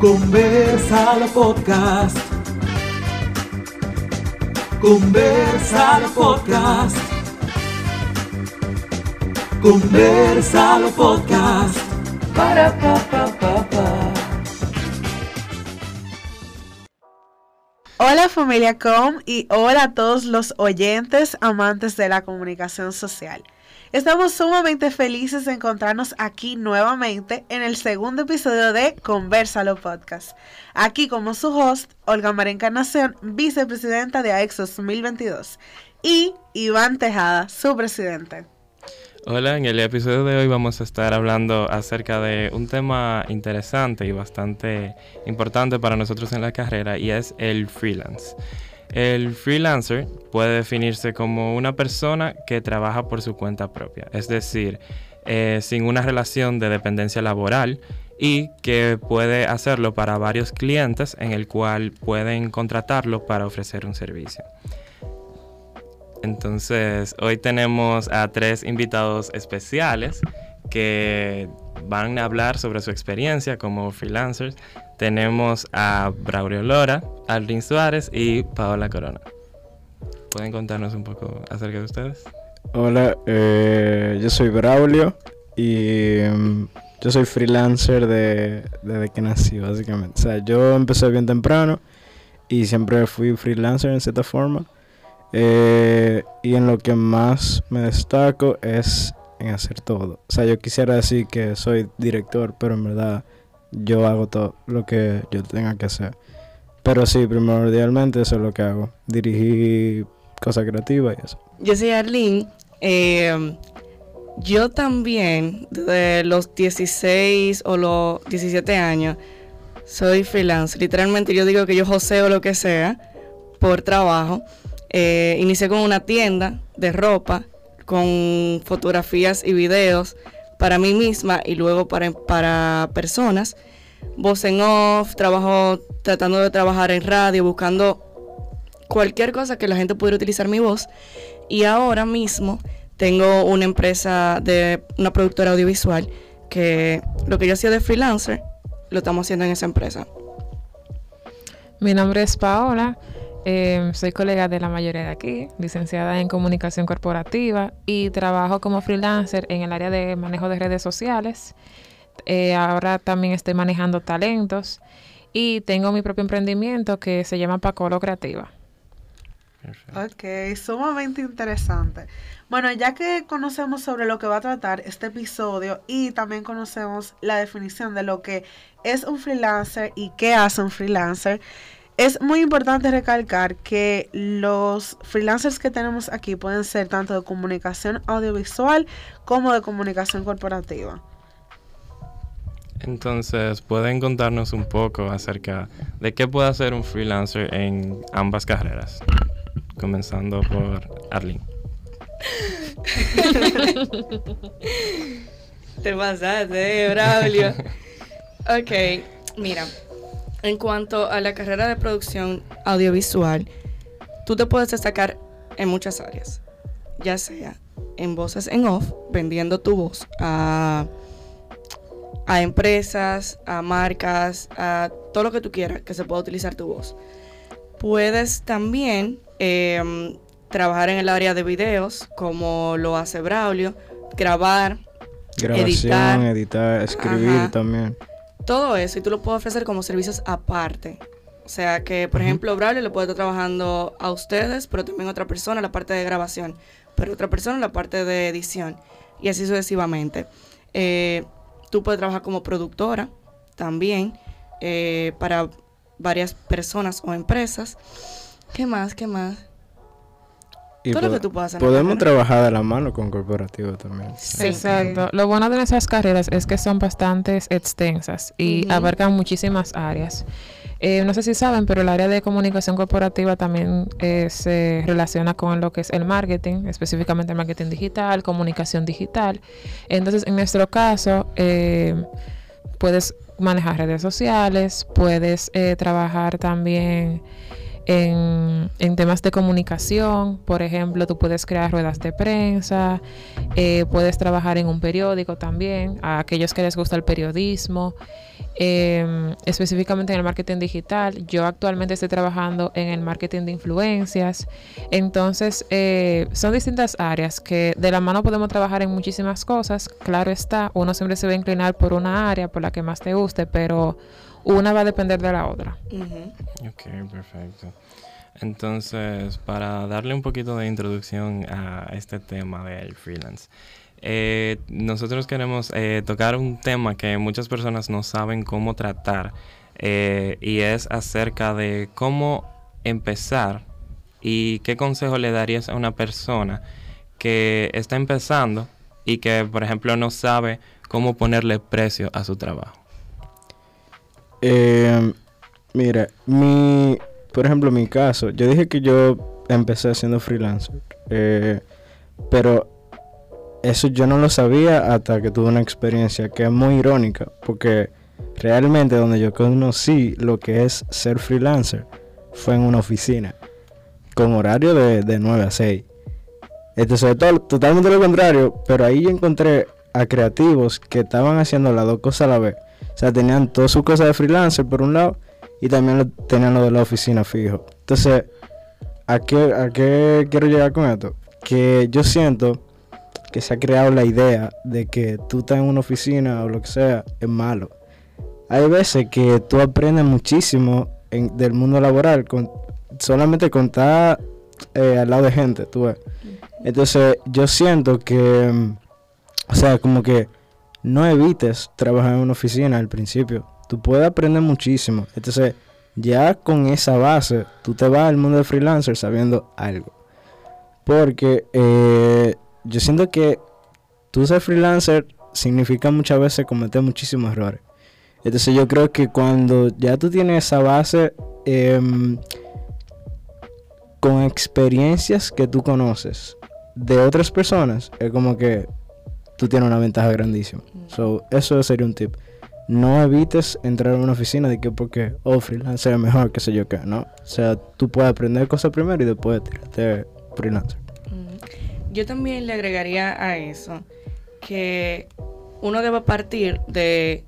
Conversalo Podcast. Conversalo Podcast. Conversalo Podcast. Para pa pa pa. Hola familia Com y hola a todos los oyentes amantes de la comunicación social. Estamos sumamente felices de encontrarnos aquí nuevamente en el segundo episodio de Conversalo Podcast. Aquí como su host, Olga María Encarnación, vicepresidenta de AEX 2022 y Iván Tejada, su presidente. Hola, en el episodio de hoy vamos a estar hablando acerca de un tema interesante y bastante importante para nosotros en la carrera y es el freelance. El freelancer puede definirse como una persona que trabaja por su cuenta propia, es decir, eh, sin una relación de dependencia laboral y que puede hacerlo para varios clientes en el cual pueden contratarlo para ofrecer un servicio. Entonces, hoy tenemos a tres invitados especiales que van a hablar sobre su experiencia como freelancers. Tenemos a Braulio Lora, Aldrin Suárez y Paola Corona. ¿Pueden contarnos un poco acerca de ustedes? Hola, eh, yo soy Braulio y mm, yo soy freelancer de, desde que nací, básicamente. O sea, yo empecé bien temprano y siempre fui freelancer en cierta forma. Eh, y en lo que más me destaco es en hacer todo. O sea, yo quisiera decir que soy director, pero en verdad yo hago todo lo que yo tenga que hacer. Pero sí, primordialmente eso es lo que hago. Dirigir cosas creativas y eso. Yo soy Arlene. Eh, yo también, desde los 16 o los 17 años, soy freelance. Literalmente yo digo que yo joseo lo que sea por trabajo. Eh, inicié con una tienda de ropa con fotografías y videos para mí misma y luego para, para personas. Voz en off, trabajo tratando de trabajar en radio, buscando cualquier cosa que la gente pudiera utilizar mi voz. Y ahora mismo tengo una empresa de una productora audiovisual que lo que yo hacía de freelancer lo estamos haciendo en esa empresa. Mi nombre es Paola. Eh, soy colega de la mayoría de aquí, licenciada en comunicación corporativa y trabajo como freelancer en el área de manejo de redes sociales. Eh, ahora también estoy manejando talentos y tengo mi propio emprendimiento que se llama Pacolo Creativa. Ok, sumamente interesante. Bueno, ya que conocemos sobre lo que va a tratar este episodio y también conocemos la definición de lo que es un freelancer y qué hace un freelancer, es muy importante recalcar que los freelancers que tenemos aquí pueden ser tanto de comunicación audiovisual como de comunicación corporativa. Entonces, ¿pueden contarnos un poco acerca de qué puede hacer un freelancer en ambas carreras? Comenzando por Arlene. Te pasaste, eh, Braulio. ok, mira, en cuanto a la carrera de producción audiovisual, tú te puedes destacar en muchas áreas, ya sea en voces en off, vendiendo tu voz a, empresas, a marcas, a todo lo que tú quieras que se pueda utilizar tu voz. Puedes también em, trabajar en el área de videos, como lo hace Braulio, grabar, Grabación, editar, escribir también todo eso y tú lo puedes ofrecer como servicios aparte. O sea que, por ejemplo, Braulio le puede estar trabajando a ustedes, pero también a otra persona la parte de grabación, pero otra persona la parte de edición y así sucesivamente. Eh, tú puedes trabajar como productora también eh, para varias personas o empresas. ¿Qué más? ¿Qué más? Y podemos trabajar de la mano con corporativos también. Exacto. Lo bueno de nuestras carreras es que son bastante extensas y abarcan muchísimas áreas. Eh, no sé si saben, pero el área de comunicación corporativa también eh, se relaciona con lo que es el marketing, específicamente el marketing digital, comunicación digital. Entonces, en nuestro caso, eh, puedes manejar redes sociales, puedes trabajar también en, temas de comunicación. Por ejemplo, tú puedes crear ruedas de prensa, eh, puedes trabajar en un periódico también, a aquellos que les gusta el periodismo, eh, específicamente en el marketing digital. Yo actualmente estoy trabajando en el marketing de influencias. Entonces, eh, son distintas áreas que de la mano podemos trabajar en muchísimas cosas. Claro está, uno siempre se va a inclinar por una área, por la que más te guste, pero una va a depender de la otra. Ok, perfecto. Entonces, para darle un poquito de introducción a este tema del freelance, eh, nosotros queremos eh, tocar un tema que muchas personas no saben cómo tratar eh, y es acerca de cómo empezar y qué consejo le darías a una persona que está empezando y que, por ejemplo, no sabe cómo ponerle precio a su trabajo. Eh, mira, mi, por ejemplo, mi caso, yo dije que yo empecé siendo freelancer, eh, pero eso yo no lo sabía hasta que tuve una experiencia que es muy irónica, porque realmente donde yo conocí lo que es ser freelancer fue en una oficina, con horario de, de 9 a 6. Entonces, todo, totalmente lo contrario, pero ahí encontré a creativos que estaban haciendo las dos cosas a la vez. O sea, tenían todas sus cosas de freelancer por un lado y también lo- tenían lo de la oficina fijo. Entonces, ¿a qué, ¿a qué quiero llegar con esto? Que yo siento que se ha creado la idea de que tú estás en una oficina o lo que sea, es malo. Hay veces que tú aprendes muchísimo en- del mundo laboral con, solamente con estar eh, al lado de gente, tú ves. Entonces, yo siento que, mm, o sea, como que no evites trabajar en una oficina al principio. Tú puedes aprender muchísimo. Entonces, ya con esa base, tú te vas al mundo de freelancer sabiendo algo. Porque eh, yo siento que tú ser freelancer significa muchas veces cometer muchísimos errores. Entonces yo creo que cuando ya tú tienes esa base em, con experiencias que tú conoces de otras personas, es como que tú tienes una ventaja grandísima. So, eso sería un tip. No evites entrar a una oficina de que porque, oh, freelancer es mejor, que sé yo qué, ¿no? O sea, tú puedes aprender cosas primero y después tirarte freelancer. Mm. Yo también le agregaría a eso que uno debe partir de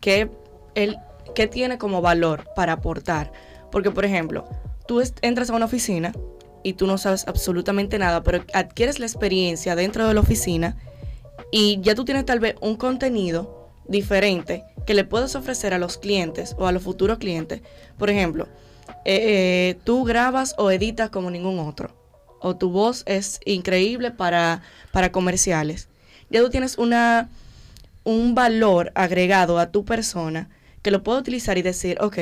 qué, él, qué tiene como valor para aportar. Porque, por ejemplo, tú entras a una oficina y tú no sabes absolutamente nada, pero adquieres la experiencia dentro de la oficina y ya tú tienes tal vez un contenido diferente que le puedes ofrecer a los clientes o a los futuros clientes. Por ejemplo, eh, eh, tú grabas o editas como ningún otro o tu voz es increíble para, para comerciales. Ya tú tienes una, un valor agregado a tu persona que lo puedo utilizar y decir, ok,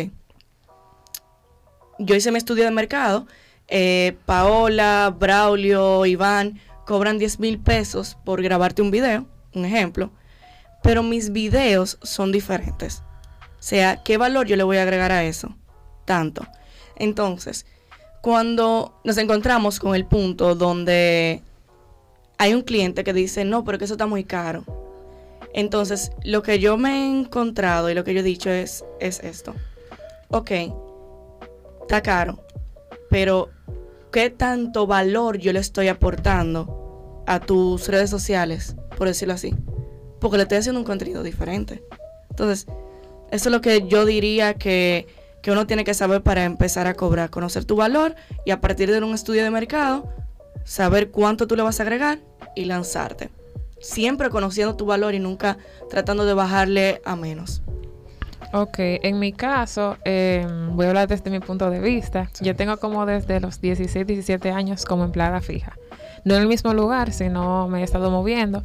yo hice mi estudio de mercado, eh, Paola, Braulio, Iván cobran 10 mil pesos por grabarte un video, un ejemplo, pero mis videos son diferentes. O sea, ¿qué valor yo le voy a agregar a eso? Tanto. Entonces, cuando nos encontramos con el punto donde hay un cliente que dice, no, pero que eso está muy caro. Entonces, lo que yo me he encontrado y lo que yo he dicho es, es esto. Ok, está caro, pero ¿qué tanto valor yo le estoy aportando a tus redes sociales, por decirlo así? Porque le estoy haciendo un contenido diferente. Entonces, eso es lo que yo diría que, que uno tiene que saber para empezar a cobrar, conocer tu valor y a partir de un estudio de mercado, saber cuánto tú le vas a agregar y lanzarte. Siempre conociendo tu valor y nunca tratando de bajarle a menos. Ok, en mi caso, eh, voy a hablar desde mi punto de vista. Yo tengo como desde los 16, 17 años como empleada fija. No en el mismo lugar, sino me he estado moviendo.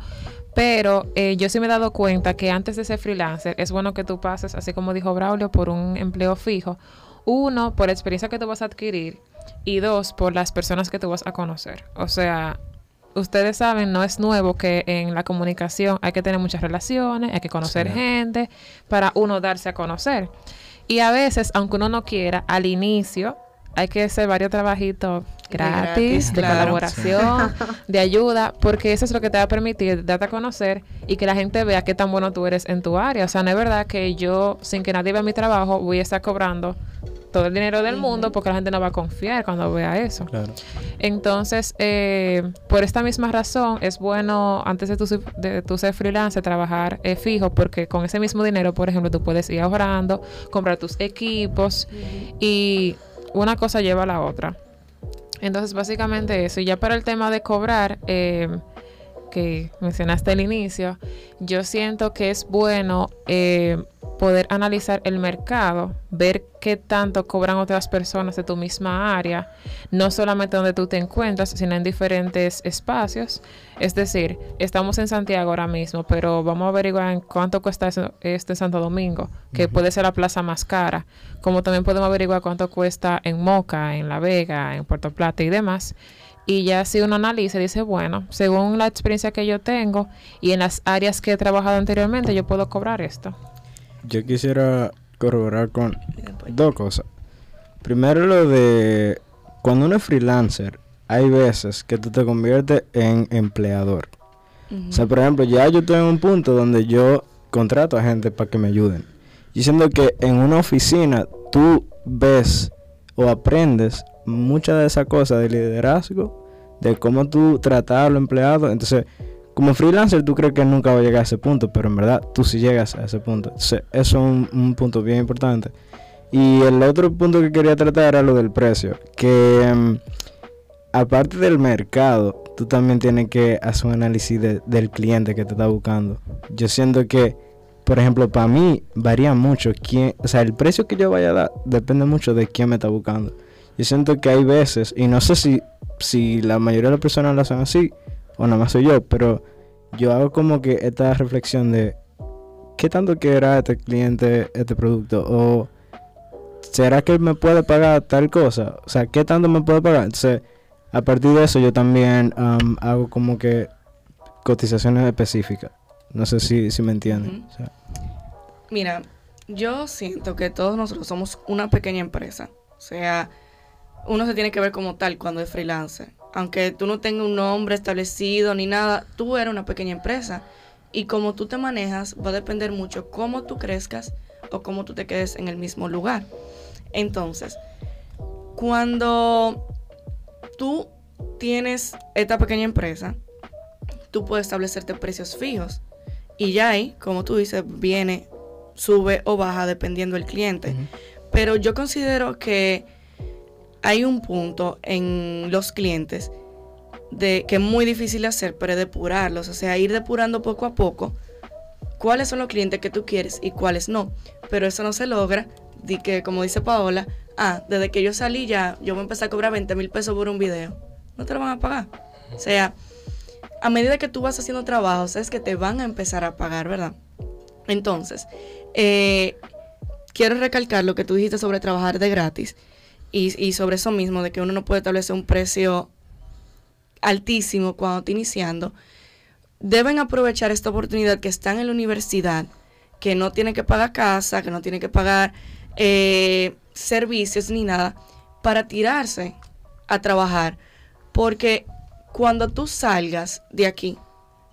Pero eh, yo sí me he dado cuenta que antes de ser freelancer es bueno que tú pases, así como dijo Braulio, por un empleo fijo. Uno, por la experiencia que tú vas a adquirir. Y dos, por las personas que tú vas a conocer. O sea, ustedes saben, no es nuevo que en la comunicación hay que tener muchas relaciones, hay que conocer Sí. gente para uno darse a conocer. Y a veces, aunque uno no quiera, al inicio hay que hacer varios trabajitos gratis, gratis, de claro. colaboración, de ayuda, porque eso es lo que te va a permitir darte a conocer y que la gente vea qué tan bueno tú eres en tu área. O sea, no es verdad que yo, sin que nadie vea mi trabajo, voy a estar cobrando todo el dinero del mundo porque la gente no va a confiar cuando vea eso. Claro. Entonces, eh, por esta misma razón, es bueno antes de tu, ser- de tu ser freelance trabajar eh, fijo porque con ese mismo dinero, por ejemplo, tú puedes ir ahorrando, comprar tus equipos y una cosa lleva a la otra. Entonces, básicamente eso. Y ya para el tema de cobrar, eh, que mencionaste al inicio, yo siento que es bueno eh, poder analizar el mercado, ver qué tanto cobran otras personas de tu misma área, no solamente donde tú te encuentras, sino en diferentes espacios. Es decir, estamos en Santiago ahora mismo, pero vamos a averiguar en cuánto cuesta eso- esto en Santo Domingo, que puede ser la plaza más cara, como también podemos averiguar cuánto cuesta en Moca, en La Vega, en Puerto Plata y demás. Y ya si uno analiza, dice, bueno, según la experiencia que yo tengo y en las áreas que he trabajado anteriormente, yo puedo cobrar esto. Yo quisiera corroborar con dos cosas. Primero lo de cuando uno es freelancer, hay veces que tú te conviertes en empleador. O sea, por ejemplo, ya yo estoy en un punto donde yo contrato a gente para que me ayuden. Diciendo que en una oficina tú ves o aprendes muchas de esas cosas de liderazgo, de cómo tú tratar a los empleados. Entonces, como freelancer tú crees que nunca va a llegar a ese punto, pero en verdad tú sí llegas a ese punto. Eso es un, un punto bien importante. Y el otro punto que quería tratar era lo del precio. Que mm, aparte del mercado, tú también tienes que hacer un análisis de- del cliente que te está buscando. Yo siento que, por ejemplo, para mí varía mucho quién, o sea, el precio que yo vaya a dar depende mucho de quién me está buscando. Yo siento que hay veces, y no sé si, si la mayoría de las personas lo hacen así, o nada más soy yo, pero yo hago como que esta reflexión de qué tanto quiera este cliente este producto, o será que me puede pagar tal cosa, o sea, qué tanto me puede pagar. Entonces, a partir de eso yo también am, hago como que cotizaciones específicas. No sé si, si me entienden. Ujú. O sea, Mira, yo siento que todos nosotros somos una pequeña empresa. O sea, uno se tiene que ver como tal cuando es freelancer. Aunque tú no tengas un nombre establecido ni nada, tú eres una pequeña empresa. Y como tú te manejas va a depender mucho cómo tú crezcas o cómo tú te quedes en el mismo lugar. Entonces, cuando tú tienes esta pequeña empresa, tú puedes establecerte precios fijos. Y ya ahí, como tú dices, viene, sube o baja dependiendo del cliente. Pero yo considero que hay un punto en los clientes de que es muy difícil hacer, pero es depurarlos. O sea, ir depurando poco a poco cuáles son los clientes que tú quieres y cuáles no. Pero eso no se logra de que, como dice Paola, ah, desde que yo salí ya, yo voy a empezar a cobrar 20 mil pesos por un video. No te lo van a pagar. O sea, a medida que tú vas haciendo trabajos, es que te van a empezar a pagar, ¿verdad? Entonces, eh, quiero recalcar lo que tú dijiste sobre trabajar de gratis y, y sobre eso mismo, de que uno no puede establecer un precio altísimo cuando está iniciando. Deben aprovechar esta oportunidad que están en la universidad, que no tienen que pagar casa, que no tienen que pagar eh, servicios ni nada, para tirarse a trabajar. Porque cuando tú salgas de aquí,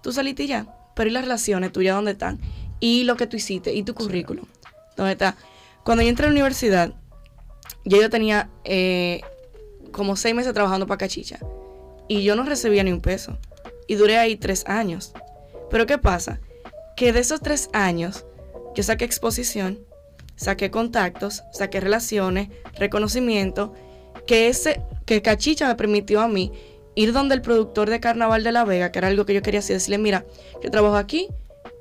tú saliste ya, pero ¿y las relaciones tuyas dónde están? Y lo que tú hiciste, y tu currículum, ¿dónde está? Cuando yo entré a la universidad, ya yo tenía eh, como seis meses trabajando para Cachicha. Y yo no recibía ni un peso. Y duré ahí tres años. Pero ¿qué pasa? Que de esos tres años, yo saqué exposición, saqué contactos, saqué relaciones, reconocimiento, que ese, que Cachicha me permitió a mí ir donde el productor de Carnaval de La Vega, que era algo que yo quería hacer, decirle, mira, yo trabajo aquí,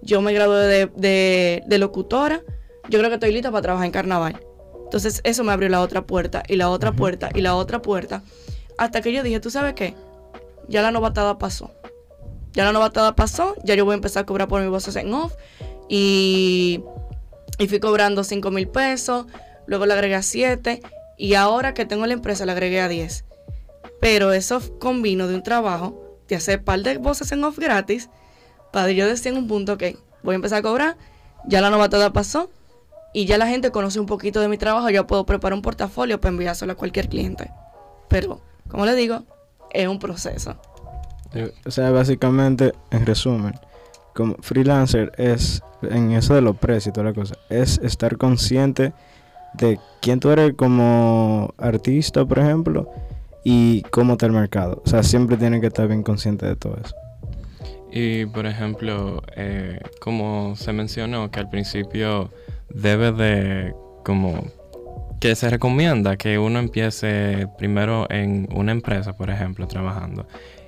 yo me gradué de, de- de locutora, yo creo que estoy lista para trabajar en Carnaval. Entonces eso me abrió la otra puerta y la otra puerta y la otra puerta, hasta que yo dije, ¿tú sabes qué? Ya la novatada pasó. Ya la novatada pasó, ya yo voy a empezar a cobrar por mis voces en off. Y, y fui cobrando 5 mil pesos, luego le agregué a 7 y ahora que tengo la empresa le agregué a 10. Pero eso convino de un trabajo de hacer par de voces en off gratis para yo decir en un punto que voy a empezar a cobrar, ya la novatada pasó y ya la gente conoce un poquito de mi trabajo, ya puedo preparar un portafolio para enviárselo a cualquier cliente. Pero, como le digo, es un proceso. Eh, O sea, básicamente, en resumen, como freelancer es, en eso de los precios y toda la cosa, es estar consciente de quién tú eres como artista, por ejemplo, y cómo está el mercado. O sea, siempre tienes que estar bien consciente de todo eso. Y por ejemplo, eh, como se mencionó que al principio debe de como que se recomienda que uno empiece primero en una empresa, por ejemplo, trabajando,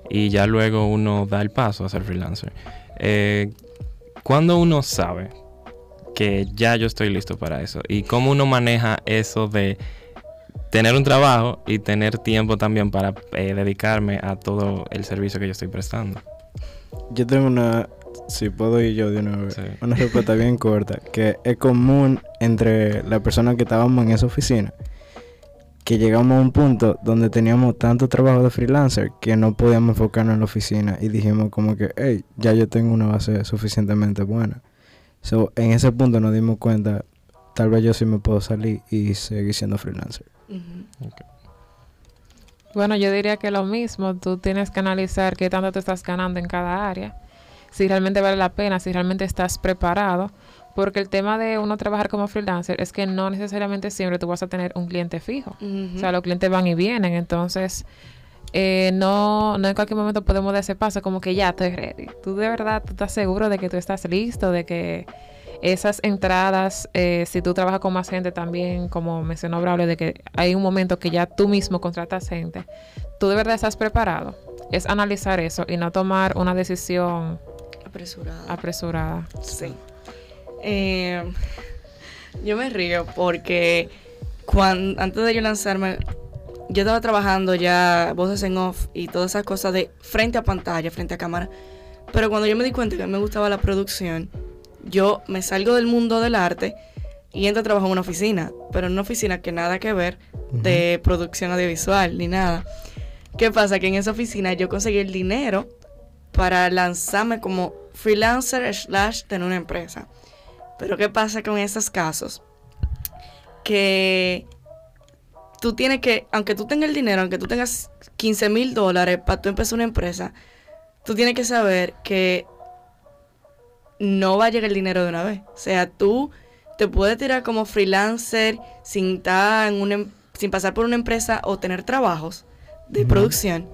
y ya luego uno da el paso a ser freelancer. Eh, cuando uno sabe que ya yo estoy listo para eso y cómo uno maneja eso de tener un trabajo y tener tiempo también para eh, dedicarme a todo el servicio que yo estoy prestando. Yo tengo una, si puedo ir yo de una vez, Sí. una respuesta bien corta, que es común entre las personas que estábamos en esa oficina, que llegamos a un punto donde teníamos tanto trabajo de freelancer que no podíamos enfocarnos en la oficina y dijimos como que, hey, ya yo tengo una base suficientemente buena. So, en ese punto nos dimos cuenta, tal vez yo sí me puedo salir y seguir siendo freelancer. Bueno, yo diría que lo mismo, tú tienes que analizar qué tanto te estás ganando en cada área, si realmente vale la pena, si realmente estás preparado, porque el tema de uno trabajar como freelancer es que no necesariamente siempre tú vas a tener un cliente fijo. O sea, los clientes van y vienen, entonces eh, no, no en cualquier momento podemos dar ese paso como que ya estoy ready. Tú de verdad, tú estás seguro de que tú estás listo, de que esas entradas, eh, si tú trabajas con más gente también, como mencionó Braulio, de que hay un momento que ya tú mismo contratas gente, tú de verdad estás preparado. Es analizar eso y no tomar una decisión Apresurada. apresurada. Sí. Eh, yo me río porque cuando, antes de yo lanzarme, yo estaba trabajando ya voces en off y todas esas cosas de frente a pantalla, frente a cámara. Pero cuando yo me di cuenta que me gustaba la producción, yo me salgo del mundo del arte y entro a trabajar en una oficina, pero en una oficina que nada que ver de producción audiovisual ni nada. ¿Qué pasa? Que en esa oficina yo conseguí el dinero para lanzarme como freelancer slash tener una empresa. Pero ¿qué pasa con esos casos? Que tú tienes que, aunque tú tengas el dinero, aunque tú tengas 15 mil dólares para tú empezar una empresa, tú tienes que saber que no va a llegar el dinero de una vez. O sea, tú te puedes tirar como freelancer sin estar en una, em- sin pasar por una empresa o tener trabajos de producción.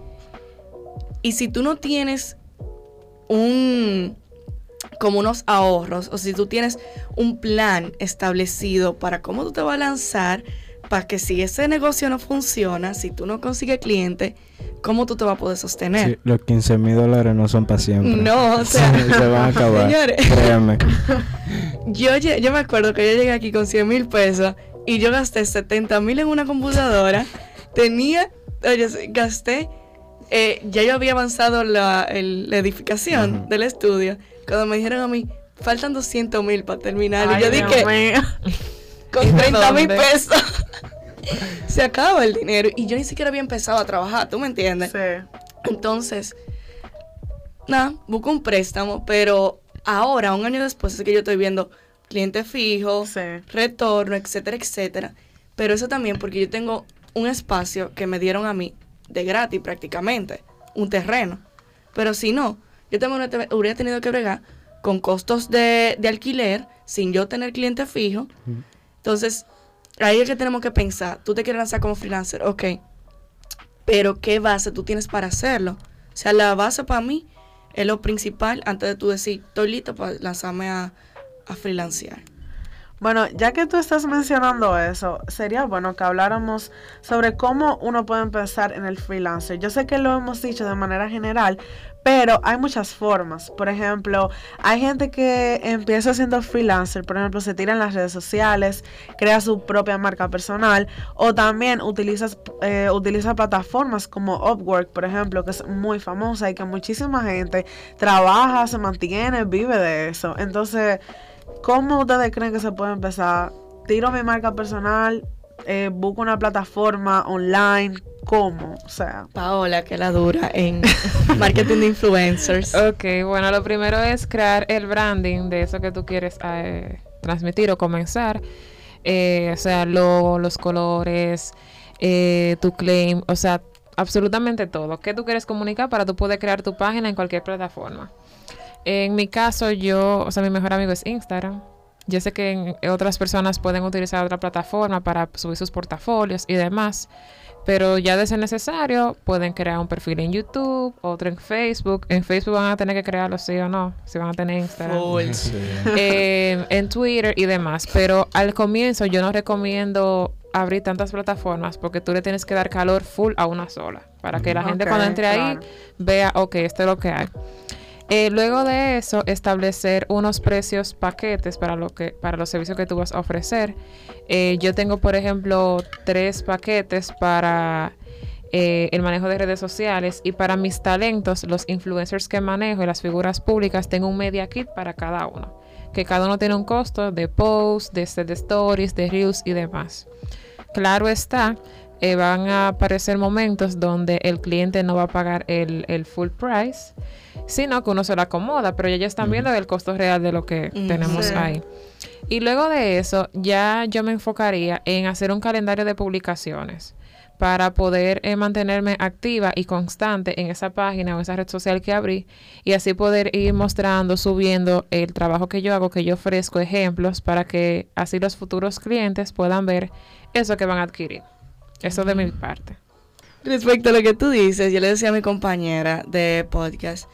Y si tú no tienes un como unos ahorros o si tú tienes un plan establecido para cómo tú te vas a lanzar para que si ese negocio no funciona, si tú no consigues cliente, ¿cómo tú te vas a poder sostener? Sí, los 15 mil dólares no son para siempre. No, o sea, se van a acabar. señores. Créanme. Yo, yo me acuerdo que yo llegué aquí con 100 mil pesos y yo gasté 70 mil en una computadora. Tenía, oye, gasté, eh, ya yo había avanzado la, el- la edificación del estudio. Cuando me dijeron a mí, faltan 200 mil para terminar. Ay, y yo dije, mío. con 30 mil pesos. Se acaba el dinero. Y yo ni siquiera había empezado a trabajar, ¿tú me entiendes? Sí. Entonces, nada, busco un préstamo, pero ahora, un año después, es que yo estoy viendo cliente fijo, Sí. retorno, etcétera, etcétera. Pero eso también porque yo tengo un espacio que me dieron a mí de gratis prácticamente, un terreno. Pero si no, yo también hubiera te- hubiera tenido que bregar con costos de, de alquiler sin yo tener cliente fijo. Entonces, ahí es que tenemos que pensar, tú te quieres lanzar como freelancer, ok, pero ¿qué base tú tienes para hacerlo? O sea, la base para mí es lo principal antes de tú decir, estoy listo para lanzarme a, a freelancear. Bueno, ya que tú estás mencionando eso, sería bueno que habláramos sobre cómo uno puede empezar en el freelancer. Yo sé que lo hemos dicho de manera general, pero hay muchas formas. Por ejemplo, hay gente que empieza siendo freelancer, por ejemplo, se tira en las redes sociales, crea su propia marca personal o también utiliza, eh, utiliza plataformas como Upwork, por ejemplo, que es muy famosa y que muchísima gente trabaja, se mantiene, vive de eso. Entonces, ¿Cómo ustedes creen que se puede empezar? Tiro mi marca personal, eh, busco una plataforma online, ¿cómo? O sea, Paola, que la dura en marketing de influencers. Ok, bueno, lo primero es crear el branding de eso que tú quieres eh, transmitir o comenzar. Eh, o sea, logo, los colores, eh, tu claim, o sea, absolutamente todo. ¿Qué tú quieres comunicar para tú poder crear tu página en cualquier plataforma? En mi caso, yo, o sea, mi mejor amigo es Instagram. Yo sé que en- otras personas pueden utilizar otra plataforma para subir sus portafolios y demás. Pero ya de ser necesario, pueden crear un perfil en YouTube, otro en Facebook. En Facebook van a tener que crearlo sí o no, si van a tener Instagram. Full. Sí. Eh, en Twitter y demás. Pero al comienzo yo no recomiendo abrir tantas plataformas porque tú le tienes que dar calor full a una sola. Para que la gente Ok, cuando entre ahí claro. vea, ok, esto es lo que hay. Eh, luego de eso, establecer unos precios paquetes para lo que para los servicios que tú vas a ofrecer. Eh, yo tengo, por ejemplo, tres paquetes para eh, el manejo de redes sociales y para mis talentos, los influencers que manejo y las figuras públicas, tengo un media kit para cada uno. Que cada uno tiene un costo de posts, de, set de stories, de reels y demás. Claro está, eh, van a aparecer momentos donde el cliente no va a pagar el, el full price, sino que uno se lo acomoda, pero ya están viendo el costo real de lo que tenemos Sí. ahí. Y luego de eso, ya yo me enfocaría en hacer un calendario de publicaciones para poder eh, mantenerme activa y constante en esa página o esa red social que abrí y así poder ir mostrando, subiendo el trabajo que yo hago, que yo ofrezco ejemplos para que así los futuros clientes puedan ver eso que van a adquirir. Eso de mi parte. Respecto a lo que tú dices, yo le decía a mi compañera de podcast,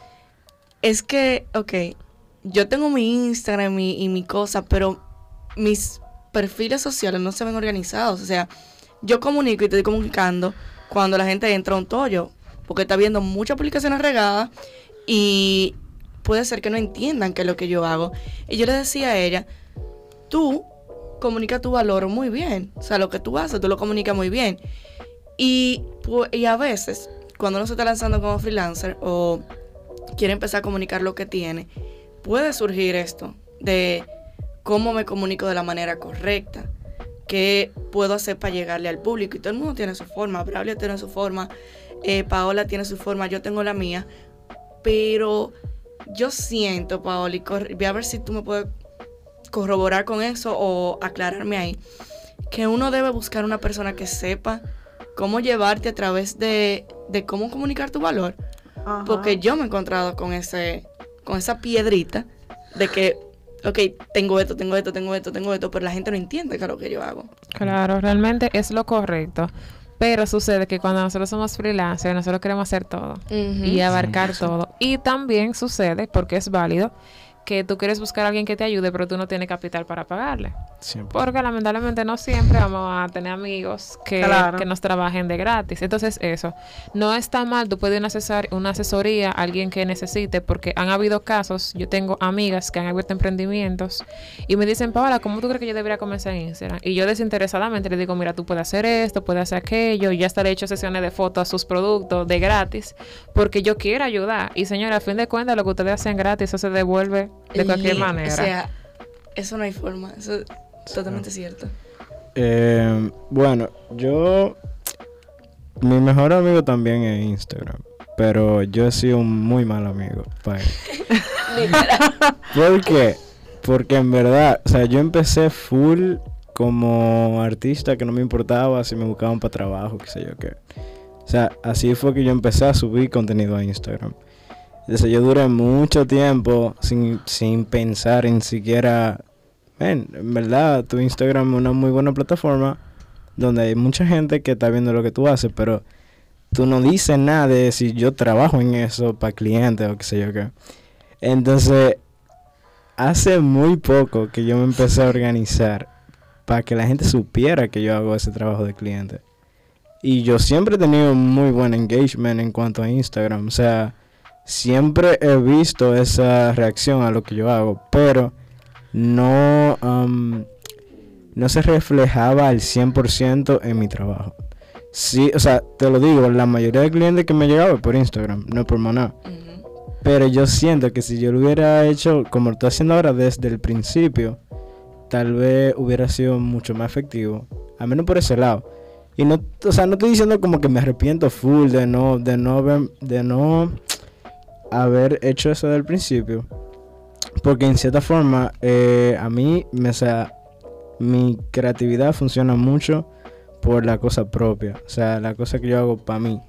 es que, ok, yo tengo mi Instagram y, mi cosa, pero mis perfiles sociales no se ven organizados. O sea, yo comunico y te estoy comunicando cuando la gente entra a un tollo, porque está viendo muchas publicaciones regadas y puede ser que no entiendan qué es lo que yo hago. Y yo le decía a ella, tú comunica tu valor muy bien. O sea, lo que tú haces, tú lo comunicas muy bien. Y, pu- y a veces, cuando uno se está lanzando como freelancer o quiere empezar a comunicar lo que tiene, puede surgir esto de cómo me comunico de la manera correcta, qué puedo hacer para llegarle al público. Y todo el mundo tiene su forma, Braulio tiene su forma, eh, Paola tiene su forma, yo tengo la mía. Pero yo siento, Paola, y voy a ver si tú me puedes corroborar con eso o aclararme ahí, que uno debe buscar una persona que sepa cómo llevarte a través de, de cómo comunicar tu valor. Ajá. Porque yo me he encontrado con ese, con esa piedrita de que, ok, tengo esto, tengo esto, tengo esto, tengo esto, pero la gente no entiende qué es lo que yo hago. Claro, realmente es lo correcto. Pero sucede que cuando nosotros somos freelancers, nosotros queremos hacer todo y abarcar todo. Y también sucede, porque es válido, que tú quieres buscar a alguien que te ayude, pero tú no tienes capital para pagarle. Siempre. Porque lamentablemente no siempre vamos a tener amigos que, Claro. que nos trabajen de gratis. Entonces eso, no está mal, tú puedes una, asesor- una asesoría a alguien que necesite, porque han habido casos, yo tengo amigas que han abierto emprendimientos y me dicen, Paola, ¿cómo tú crees que yo debería comenzar en Instagram? Y yo desinteresadamente le digo, mira, tú puedes hacer esto, puedes hacer aquello, y ya hasta le he hecho sesiones de fotos a sus productos de gratis, porque yo quiero ayudar. Y señora, a fin de cuentas, lo que ustedes hacen gratis, eso se devuelve de cualquier Y, manera. O sea, eso no hay forma, eso es totalmente cierto. Eh, bueno, yo. Mi mejor amigo también es Instagram. Pero yo he sido un muy mal amigo para él. ¿Por qué? Porque en verdad, o sea, yo empecé full como artista que no me importaba si me buscaban para trabajo, qué sé yo qué. O sea, así fue que yo empecé a subir contenido a Instagram. Yo duré mucho tiempo sin, sin pensar en siquiera, en verdad tu Instagram es una muy buena plataforma donde hay mucha gente que está viendo lo que tú haces, pero tú no dices nada de si yo trabajo en eso para clientes o qué sé yo qué. Entonces, hace muy poco que yo me empecé a organizar para que la gente supiera que yo hago ese trabajo de cliente. Y yo siempre he tenido muy buen engagement en cuanto a Instagram. O sea, siempre he visto esa reacción a lo que yo hago, pero no, um, no se reflejaba al 100% en mi trabajo. Sí, o sea, te lo digo, la mayoría de clientes que me llegaban por Instagram, no por Maná. Pero yo siento que si yo lo hubiera hecho como lo estoy haciendo ahora desde el principio, tal vez hubiera sido mucho más efectivo. Al menos por ese lado. Y no, o sea, no estoy diciendo como que me arrepiento full de no, de no de no haber hecho eso desde el principio. Porque en cierta forma, eh, a mí, me, o sea, mi creatividad funciona mucho por la cosa propia. O sea, la cosa que yo hago para mí.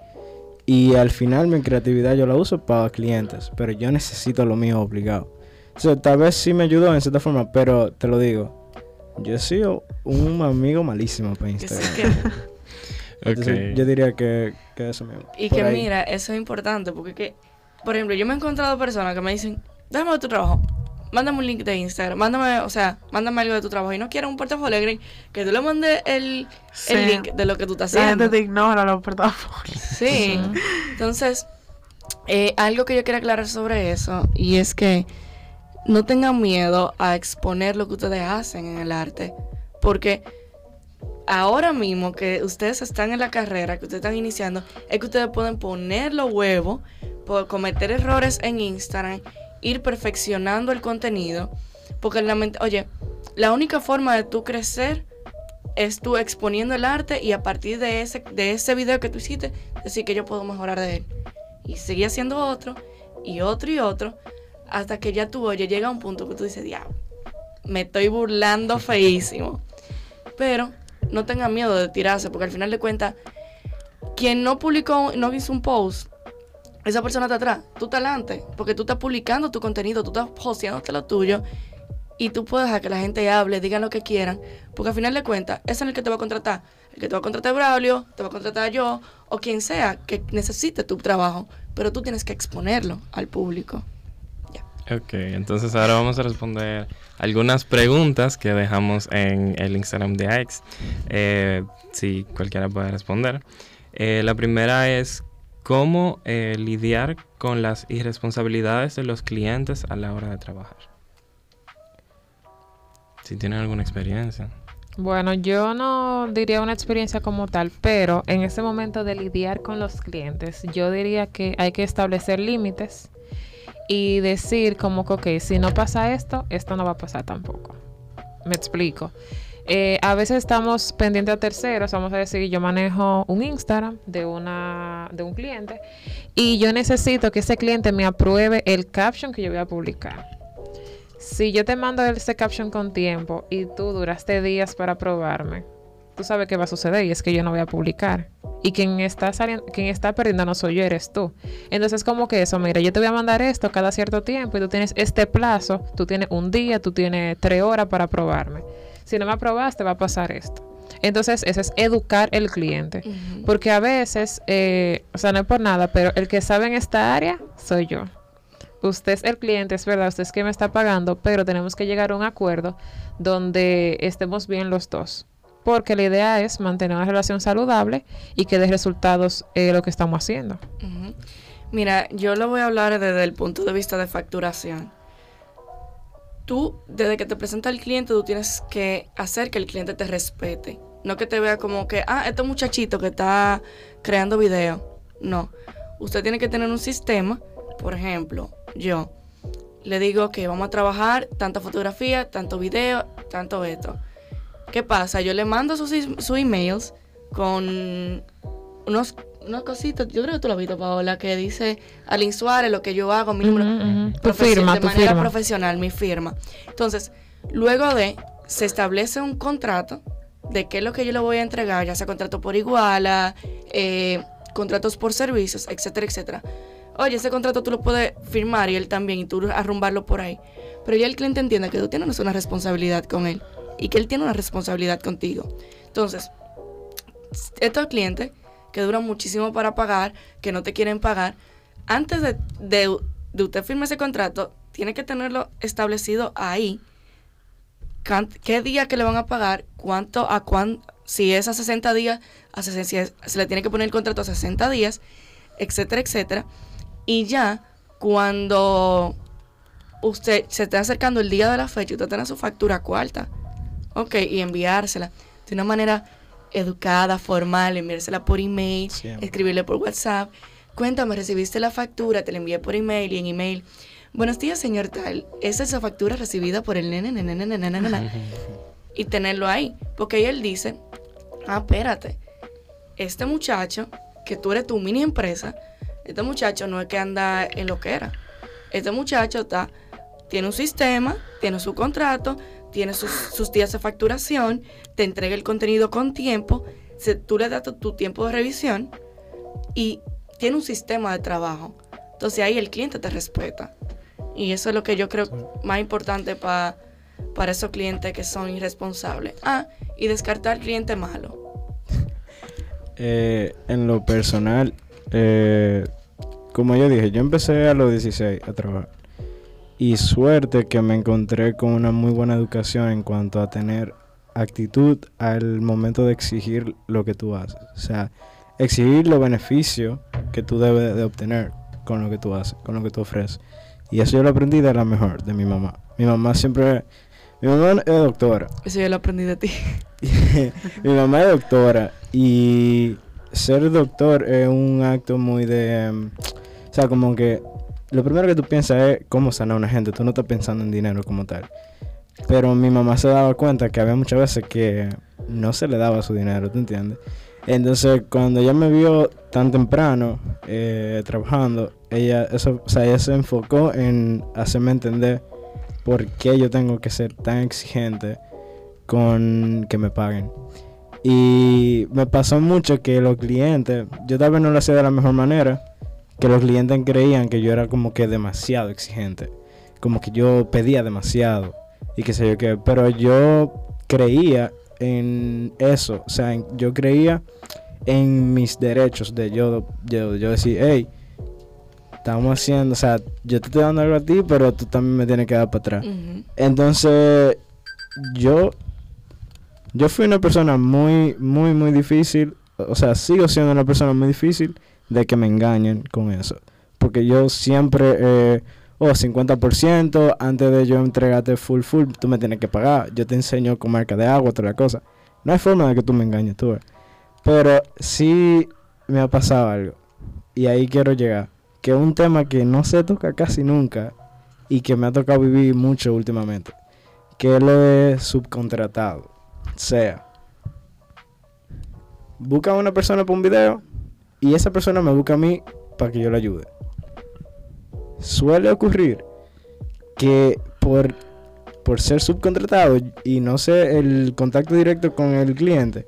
Y al final mi creatividad yo la uso para clientes, pero yo necesito lo mío obligado. O sea, tal vez sí me ayudó en cierta forma, pero te lo digo, yo he sido un amigo malísimo para Instagram. que- Entonces, yo diría que, que eso mismo. Y Por que ahí. mira, eso es importante porque que, por ejemplo, yo me he encontrado personas que me dicen, déjame ver tu trabajo, mándame un link de Instagram, mándame, o sea, mándame algo de tu trabajo y no quiero un portafolio Green, que tú le mandes el, Sí. el link de lo que tú estás La haciendo. gente te ignora los portafolios. Sí, entonces, eh, algo que yo quiero aclarar sobre eso y es que no tengan miedo a exponer lo que ustedes hacen en el arte, porque ahora mismo que ustedes están en la carrera, que ustedes están iniciando, es que ustedes pueden poner los huevos, por cometer errores en Instagram, ir perfeccionando el contenido, porque oye, la única forma de tú crecer es tú exponiendo el arte y a partir de ese, de ese video que tú hiciste, decir que yo puedo mejorar de él. Y seguir haciendo otro, y otro y otro, hasta que ya tú, oye, llega a un punto que tú dices, diablo, me estoy burlando feísimo. Pero no tengan miedo de tirarse, porque al final de cuentas, quien no publicó, no hizo un post, esa persona está atrás, tú estás adelante, porque tú estás publicando tu contenido, tú estás posteándote lo tuyo, y tú puedes dejar que la gente hable, digan lo que quieran, porque al final de cuentas, ese es el que te va a contratar. El que te va a contratar Braulio, te va a contratar yo, o quien sea que necesite tu trabajo, pero tú tienes que exponerlo al público. Ok, entonces ahora vamos a responder algunas preguntas que dejamos en el Instagram de AX. Eh, si cualquiera puede responder. Eh, la primera es cómo eh, lidiar con las irresponsabilidades de los clientes a la hora de trabajar. Si tienen alguna experiencia. Bueno, yo no diría una experiencia como tal, pero en ese momento de lidiar con los clientes, yo diría que hay que establecer límites y decir como que, ok, si no pasa esto, esto no va a pasar tampoco. Me explico. Eh, a veces estamos pendientes a terceros, vamos a decir, yo manejo un Instagram de, una, de un cliente y yo necesito que ese cliente me apruebe el caption que yo voy a publicar. Si yo te mando ese caption con tiempo y tú duraste días para probarme, tú sabes qué va a suceder y es que yo no voy a publicar. Y quien está saliendo, quien está perdiendo no soy yo, eres tú. Entonces, como que eso, mira, yo te voy a mandar esto cada cierto tiempo y tú tienes este plazo, tú tienes un día, tú tienes tres horas para probarme. Si no me aprobaste, va a pasar esto. Entonces, eso es educar el cliente. Porque a veces, eh, o sea, no es por nada, pero el que sabe en esta área soy yo. Usted es el cliente, es verdad, usted es quien me está pagando, pero tenemos que llegar a un acuerdo donde estemos bien los dos. Porque la idea es mantener una relación saludable y que dé resultados eh, lo que estamos haciendo. Mira, yo le voy a hablar desde el punto de vista de facturación. Tú, desde que te presenta el cliente, tú tienes que hacer que el cliente te respete. No que te vea como que, ah, este muchachito que está creando video. No. Usted tiene que tener un sistema. Por ejemplo, yo le digo que vamos a trabajar tanta fotografía, tanto video, tanto esto. ¿Qué pasa? Yo le mando sus emails con unos, unas cositas. Yo creo que tú lo has visto, Paola, que dice Alin Suárez, lo que yo hago, mi número. Ujú. Tu firma, de tu manera firma. profesional, mi firma. Entonces, luego de, se establece un contrato de qué es lo que yo le voy a entregar, ya sea contrato por iguala, eh, contratos por servicios, etcétera, etcétera. Oye, ese contrato tú lo puedes firmar y él también, y tú arrumbarlo por ahí. Pero ya el cliente entiende que tú tienes una responsabilidad con él y que él tiene una responsabilidad contigo. Entonces, estos clientes que duran muchísimo para pagar, que no te quieren pagar, antes de, de, de usted firmar ese contrato, tiene que tenerlo establecido ahí. ¿Qué día que le van a pagar? ¿Cuánto a cuán, Si es a 60 días, a 60 si se le tiene que poner el contrato a 60 días, etcétera, etcétera. Y ya cuando usted se está acercando el día de la fecha, usted tiene su factura cuarta. Ok, y enviársela de una manera educada, formal, enviársela por email, Siempre. escribirle por WhatsApp. Cuéntame, recibiste la factura, te la envié por email y en email. Buenos días, señor tal. Esa es la factura recibida por el nene, nene, nene, nene, nene. Y tenerlo ahí. Porque ahí él dice, ah, espérate. Este muchacho, que tú eres tu mini empresa, este muchacho no es que anda en lo que era. Este muchacho está, tiene un sistema, tiene su contrato, tiene sus, sus días de facturación, te entrega el contenido con tiempo, se- tú le das tu, tu tiempo de revisión y tiene un sistema de trabajo. Entonces ahí el cliente te respeta. Y eso es lo que yo creo más importante pa- para esos clientes que son irresponsables. Ah, y descartar cliente malo. Eh, en lo personal, eh, como yo dije, yo empecé a los 16 a trabajar. Y suerte que me encontré con una muy buena educación en cuanto a tener actitud al momento de exigir lo que tú haces. O sea, exigir los beneficios que tú debes de obtener con lo que tú haces, con lo que tú ofreces. Y eso yo lo aprendí de la mejor, de mi mamá. Mi mamá siempre... Mi mamá es doctora. Eso yo lo aprendí de ti. mi mamá es doctora y ser doctor es un acto muy de... em, o sea, como que lo primero que tú piensas es cómo sanar a una gente. Tú no estás pensando en dinero como tal. Pero mi mamá se daba cuenta que había muchas veces que no se le daba su dinero, ¿tú entiendes? Entonces, cuando ella me vio tan temprano eh, trabajando, ella, eso, o sea, ella se enfocó en hacerme entender por qué yo tengo que ser tan exigente con que me paguen. Y me pasó mucho que los clientes, yo tal vez no lo hacía de la mejor manera, que los clientes creían que yo era como que demasiado exigente, como que yo pedía demasiado y qué sé yo qué, pero yo creía en eso, o sea, en- yo creía en mis derechos de yo, yo, yo decir, hey, estamos haciendo, o sea, yo te estoy dando algo a ti, pero tú también me tienes que dar para atrás. Entonces, yo, yo fui una persona muy, muy, muy difícil. O sea, sigo siendo una persona muy difícil de que me engañen con eso. Porque yo siempre, eh, oh, 50%, antes de yo entregarte full, full, tú me tienes que pagar. Yo te enseño con marca de agua, otra cosa. No hay forma de que tú me engañes, tú. Pero sí me ha pasado algo. Y ahí quiero llegar. Que es un tema que no se toca casi nunca y que me ha tocado vivir mucho últimamente, que es lo de subcontratado. O sea, busca a una persona para un video y esa persona me busca a mí para que yo le ayude. Suele ocurrir que por, por ser subcontratado y no sé el contacto directo con el cliente,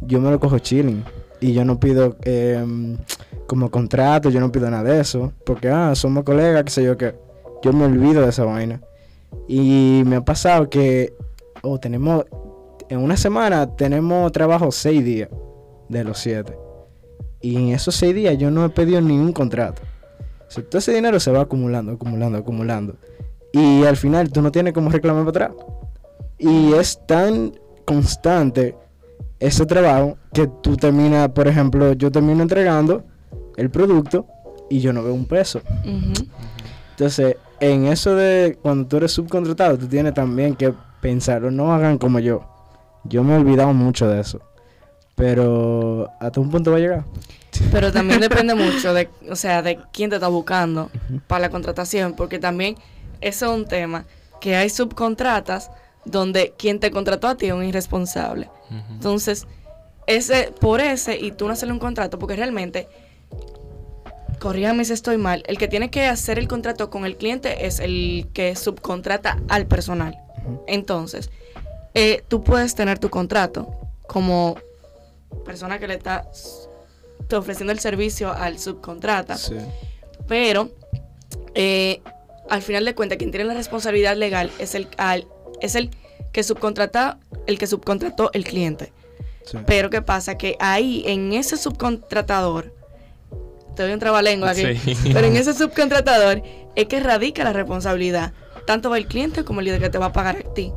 yo me lo cojo chilling y yo no pido em, como contrato, yo no pido nada de eso, porque ah, somos colegas, qué sé yo qué yo me olvido de esa vaina. Y me ha pasado que tenemos, en una semana tenemos trabajo seis días de los siete. Y en esos seis días yo no he pedido ningún contrato. O sea, todo ese dinero se va acumulando, acumulando, acumulando. Y al final tú no tienes cómo reclamar para atrás. Y es tan constante ese trabajo que tú terminas, por ejemplo, yo termino entregando el producto y yo no veo un peso. Entonces, en eso de cuando tú eres subcontratado, tú tienes también que pensarlo. No hagan como yo. Yo me he olvidado mucho de eso. Pero hasta un punto va a llegar. Pero también depende mucho de, o sea, de quién te está buscando para la contratación, porque también eso es un tema, que hay subcontratas donde quien te contrató a ti es un irresponsable. Entonces, ese, por ese, y tú no hacerle un contrato, porque realmente, corrígame si estoy mal, el que tiene que hacer el contrato con el cliente es el que subcontrata al personal. Entonces, eh, tú puedes tener tu contrato como persona que le está ofreciendo el servicio al subcontrata, Sí. pero eh, al final de cuentas quien tiene la responsabilidad legal es el al- es el que subcontrata el que subcontrató el cliente. sí. Pero qué pasa que ahí en ese subcontratador te doy un trabalengua aquí, Sí. pero en ese subcontratador es que radica la responsabilidad tanto del cliente como el líder que te va a pagar a ti.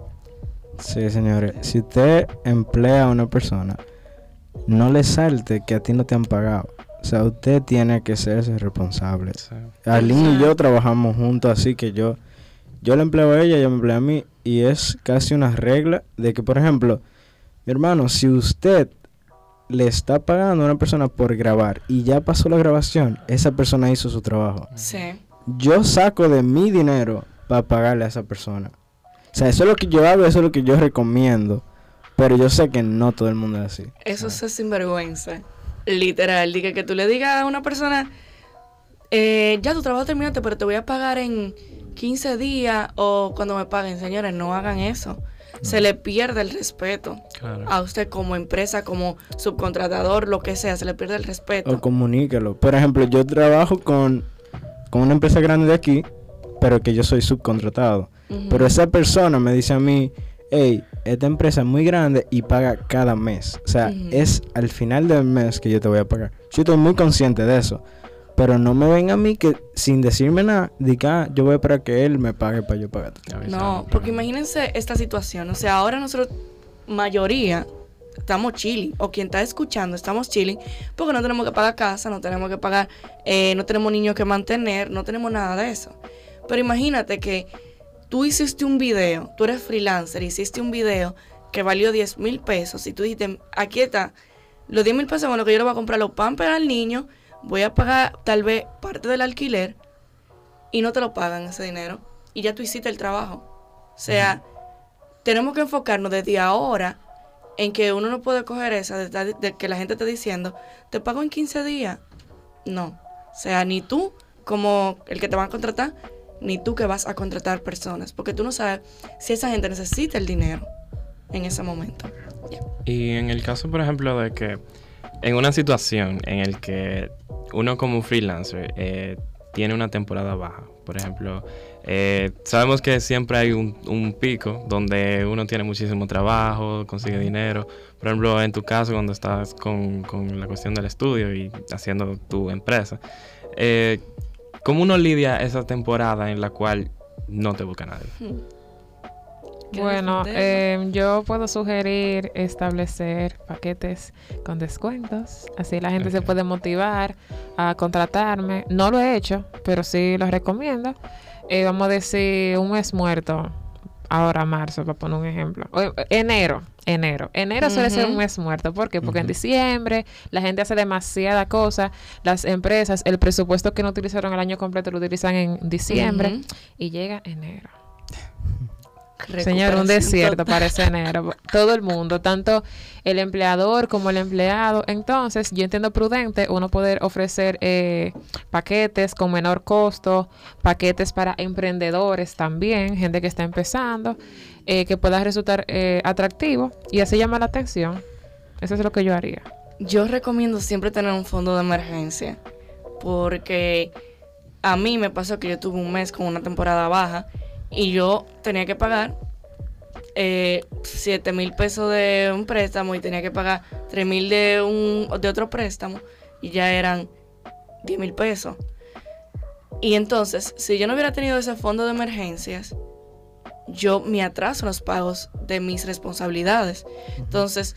Sí, señores. Si usted emplea a una persona, no le salte que a ti no te han pagado. O sea, usted tiene que serse responsable. Sí. Arlene y yo trabajamos juntos, así que yo, yo le empleo a ella, ella me emplea a mí. Y es casi una regla de que, por ejemplo, mi hermano, si usted le está pagando a una persona por grabar y ya pasó la grabación, esa persona hizo su trabajo. Sí. Yo saco de mi dinero para pagarle a esa persona. O sea, eso es lo que yo hago, eso es lo que yo recomiendo. Pero yo sé que no todo el mundo es así. Eso es sinvergüenza. Literal. Diga que tú le digas a una persona, eh, ya tu trabajo terminaste, pero te voy a pagar en 15 días o cuando me paguen. Señores, no hagan eso. Se le pierde el respeto Claro. a usted como empresa, como subcontratador, lo que sea. Se le pierde el respeto. O comuníquelo. Por ejemplo, yo trabajo con, con una empresa grande de aquí pero que yo soy subcontratado. Pero esa persona me dice a mí, hey, esta empresa es muy grande y paga cada mes. O sea, Ujú. es al final del mes que yo te voy a pagar. Yo estoy muy consciente de eso. Pero no me ven a mí que sin decirme nada, diga, ah, yo voy a esperar que él me pague para yo pagarte. No, porque imagínense esta situación. O sea, ahora nosotros, mayoría, estamos chilling. O quien está escuchando, estamos chilling. Porque no tenemos que pagar casa, no tenemos que pagar, eh, no tenemos niños que mantener, no tenemos nada de eso. Pero imagínate que tú hiciste un video, tú eres freelancer, hiciste un video que valió 10 mil pesos. Y tú dijiste, aquí está, los 10 mil pesos con lo que yo le voy a comprar los pampers al niño, voy a pagar tal vez parte del alquiler y no te lo pagan ese dinero y ya tú hiciste el trabajo. O sea, tenemos que enfocarnos desde ahora en que uno no puede coger esa de, de- de que la gente esté diciendo, te pago en 15 días. No. O sea, ni tú como el que te va a contratar, ni tú que vas a contratar personas, porque tú no sabes si esa gente necesita el dinero en ese momento. Y en el caso, por ejemplo, de que en una situación en el que uno como freelancer eh, tiene una temporada baja, por ejemplo, eh, sabemos que siempre hay un, un pico donde uno tiene muchísimo trabajo, consigue dinero. Por ejemplo, en tu caso, cuando estás con, con la cuestión del estudio y haciendo tu empresa, eh, ¿cómo uno lidia esa temporada en la cual no te busca nadie? ¿Quieres Bueno, eh, yo puedo sugerir establecer paquetes con descuentos. Así la gente se puede motivar a contratarme. No lo he hecho, pero sí lo recomiendo. Eh, vamos a decir un mes muerto. Ahora marzo, para poner un ejemplo. O, enero, enero. Enero suele ser un mes muerto. ¿Por qué? Porque en diciembre la gente hace demasiada cosa. Las empresas, el presupuesto que no utilizaron el año completo lo utilizan en diciembre. Y llega enero. Señor, un desierto parece enero. Todo el mundo, tanto el empleador como el empleado. Entonces, yo entiendo prudente uno poder ofrecer eh, paquetes con menor costo, paquetes para emprendedores también, gente que está empezando, eh, que pueda resultar eh, atractivo y así llama la atención. Eso es lo que yo haría. Yo recomiendo siempre tener un fondo de emergencia porque a mí me pasó que yo tuve un mes con una temporada baja y yo tenía que pagar eh, 7 mil pesos de un préstamo y tenía que pagar 3 mil de, un, de otro préstamo y ya eran 10 mil pesos. Y entonces, si yo no hubiera tenido ese fondo de emergencias, yo me atraso en los pagos de mis responsabilidades. Entonces,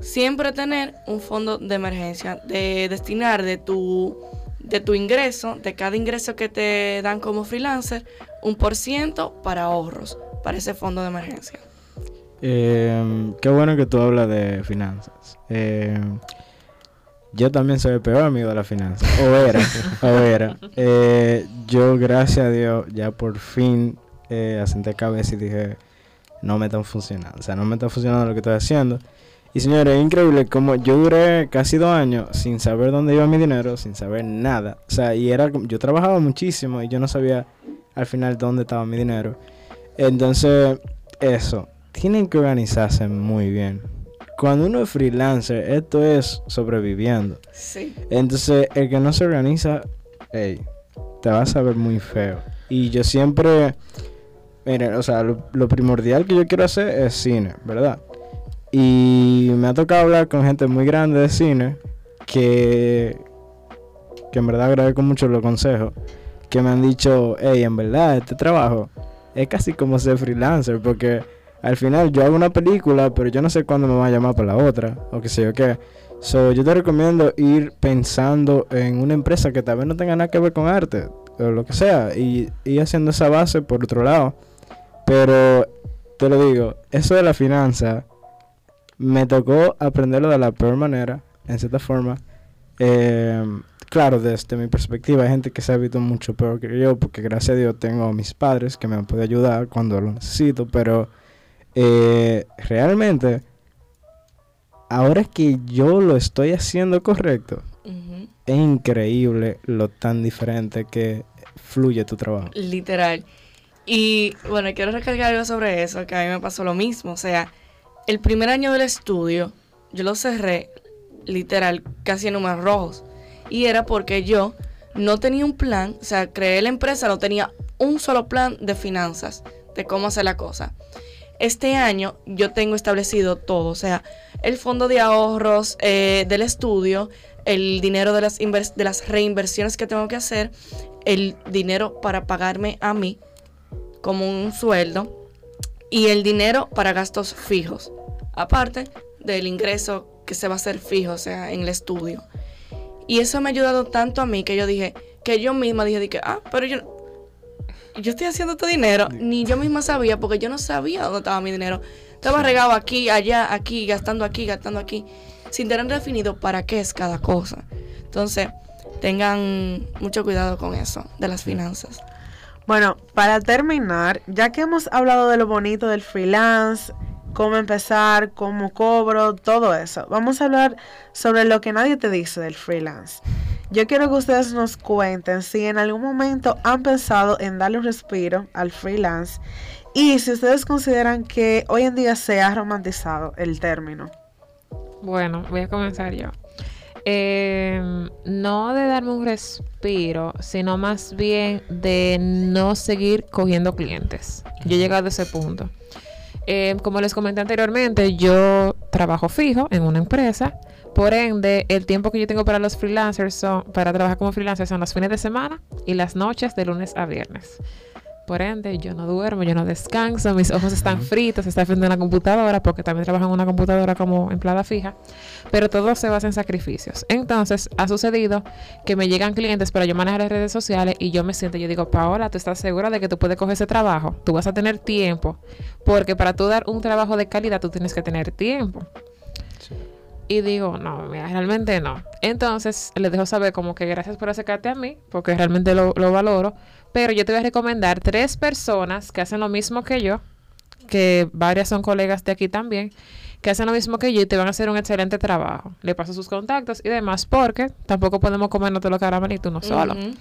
siempre tener un fondo de emergencia, de destinar de tu, de tu ingreso, de cada ingreso que te dan como freelancer, un por ciento para ahorros, para ese fondo de emergencia. Eh, qué bueno que tú hablas de finanzas. Eh, yo también soy el peor amigo de las finanzas. O era. o era. Eh, yo, gracias a Dios, ya por fin eh, asenté cabeza y dije, no me están funcionando. O sea, no me está funcionando lo que estoy haciendo. Y señores, es increíble como yo duré casi dos años sin saber dónde iba mi dinero, sin saber nada. O sea, y era yo trabajaba muchísimo y yo no sabía al final dónde estaba mi dinero. Entonces, eso, tienen que organizarse muy bien. Cuando uno es freelancer, esto es sobreviviendo. Sí. Entonces, el que no se organiza, hey, te vas a ver muy feo. Y yo siempre, miren, o sea, lo, lo primordial que yo quiero hacer es cine, ¿verdad? Y me ha tocado hablar con gente muy grande de cine que, que en verdad agradezco mucho los consejos, que me han dicho, hey, en verdad, este trabajo es casi como ser freelancer, porque al final yo hago una película, pero yo no sé cuándo me va a llamar para la otra, o qué sé yo qué. So, yo te recomiendo ir pensando en una empresa que tal vez no tenga nada que ver con arte, o lo que sea, y ir haciendo esa base por otro lado. Pero te lo digo, eso de la finanza me tocó aprenderlo de la peor manera, en cierta forma. Eh, claro, desde mi perspectiva, hay gente que se ha visto mucho peor que yo, porque gracias a Dios tengo a mis padres que me han podido ayudar cuando lo necesito, pero eh, realmente, ahora que yo lo estoy haciendo correcto, es increíble lo tan diferente que fluye tu trabajo. Literal. Y bueno, quiero recalcar algo sobre eso, que a mí me pasó lo mismo. O sea, el primer año del estudio, yo lo cerré literal casi en números rojos. Y era porque yo no tenía un plan, o sea, creé la empresa, no tenía un solo plan de finanzas, de cómo hacer la cosa. Este año yo tengo establecido todo, o sea, el fondo de ahorros eh, del estudio, el dinero de las, de las reinversiones que tengo que hacer, el dinero para pagarme a mí como un sueldo y el dinero para gastos fijos, aparte del ingreso que se va a hacer fijo, o sea, en el estudio. Y eso me ha ayudado tanto a mí que yo dije, que yo misma dije, que, ah, pero yo, yo estoy haciendo este dinero, ni yo misma sabía, porque yo no sabía dónde estaba mi dinero. Estaba regado aquí, allá, aquí, gastando aquí, gastando aquí, sin tener definido para qué es cada cosa. Entonces, tengan mucho cuidado con eso, de las finanzas. Bueno, para terminar, ya que hemos hablado de lo bonito del freelance, cómo empezar, cómo cobro, todo eso, vamos a hablar sobre lo que nadie te dice del freelance. Yo quiero que ustedes nos cuenten si en algún momento han pensado en darle un respiro al freelance y si ustedes consideran que hoy en día se ha romantizado el término. Bueno, voy a comenzar yo. Eh, no de darme un respiro, sino más bien de no seguir cogiendo clientes. Yo he llegado a ese punto. Eh, como les comenté anteriormente, yo trabajo fijo en una empresa. Por ende, el tiempo que yo tengo para los freelancers son, para trabajar como freelancer son los fines de semana y las noches de lunes a viernes. Por ende, yo no duermo, yo no descanso, mis ojos están fritos, está frente a la computadora porque también trabajo en una computadora como empleada fija, pero todo se basa en sacrificios. Entonces, ha sucedido que me llegan clientes para yo manejar las redes sociales y yo me siento, yo digo, Paola, ¿tú estás segura de que tú puedes coger ese trabajo? Tú vas a tener tiempo, porque para tú dar un trabajo de calidad tú tienes que tener tiempo. Y digo, no, mira, realmente no. Entonces les dejo saber como que gracias por acercarte a mí, porque realmente lo, lo valoro. Pero yo te voy a recomendar tres personas que hacen lo mismo que yo, que varias son colegas de aquí también, que hacen lo mismo que yo y te van a hacer un excelente trabajo. Le paso sus contactos y demás, porque tampoco podemos comernos todo lo caramelito uno solo. Ujú.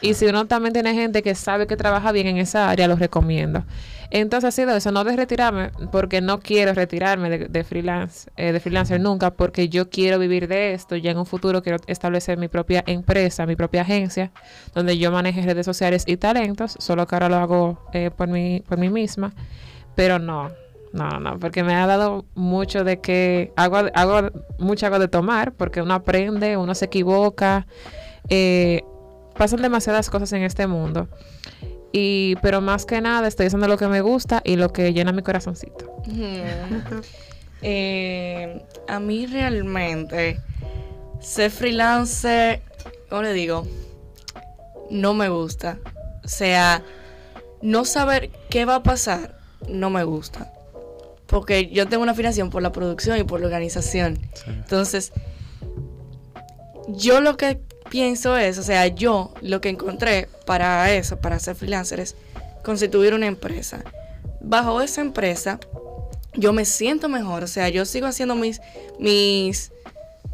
Y si uno también tiene gente que sabe que trabaja bien en esa área, los recomiendo. Entonces ha sido eso, no de retirarme, porque no quiero retirarme de, de freelance, eh, de freelancer nunca, porque yo quiero vivir de esto. Ya en un futuro quiero establecer mi propia empresa, mi propia agencia, donde yo maneje redes sociales y talentos. Solo que ahora lo hago eh, por mí, por mí misma. Pero no, no, no, porque me ha dado mucho de que hago, hago mucho hago de tomar, porque uno aprende, uno se equivoca. eh, pasan demasiadas cosas en este mundo. Y, pero más que nada estoy haciendo lo que me gusta y lo que llena mi corazoncito. Eh, a mí realmente ser freelancer, ¿cómo le digo? No me gusta. O sea, no saber qué va a pasar, no me gusta. Porque yo tengo una afinación por la producción y por la organización. Entonces, yo lo que pienso es, o sea, yo lo que encontré para eso, para ser freelancer, es constituir una empresa. Bajo esa empresa, yo me siento mejor, o sea, yo sigo haciendo mis, mis,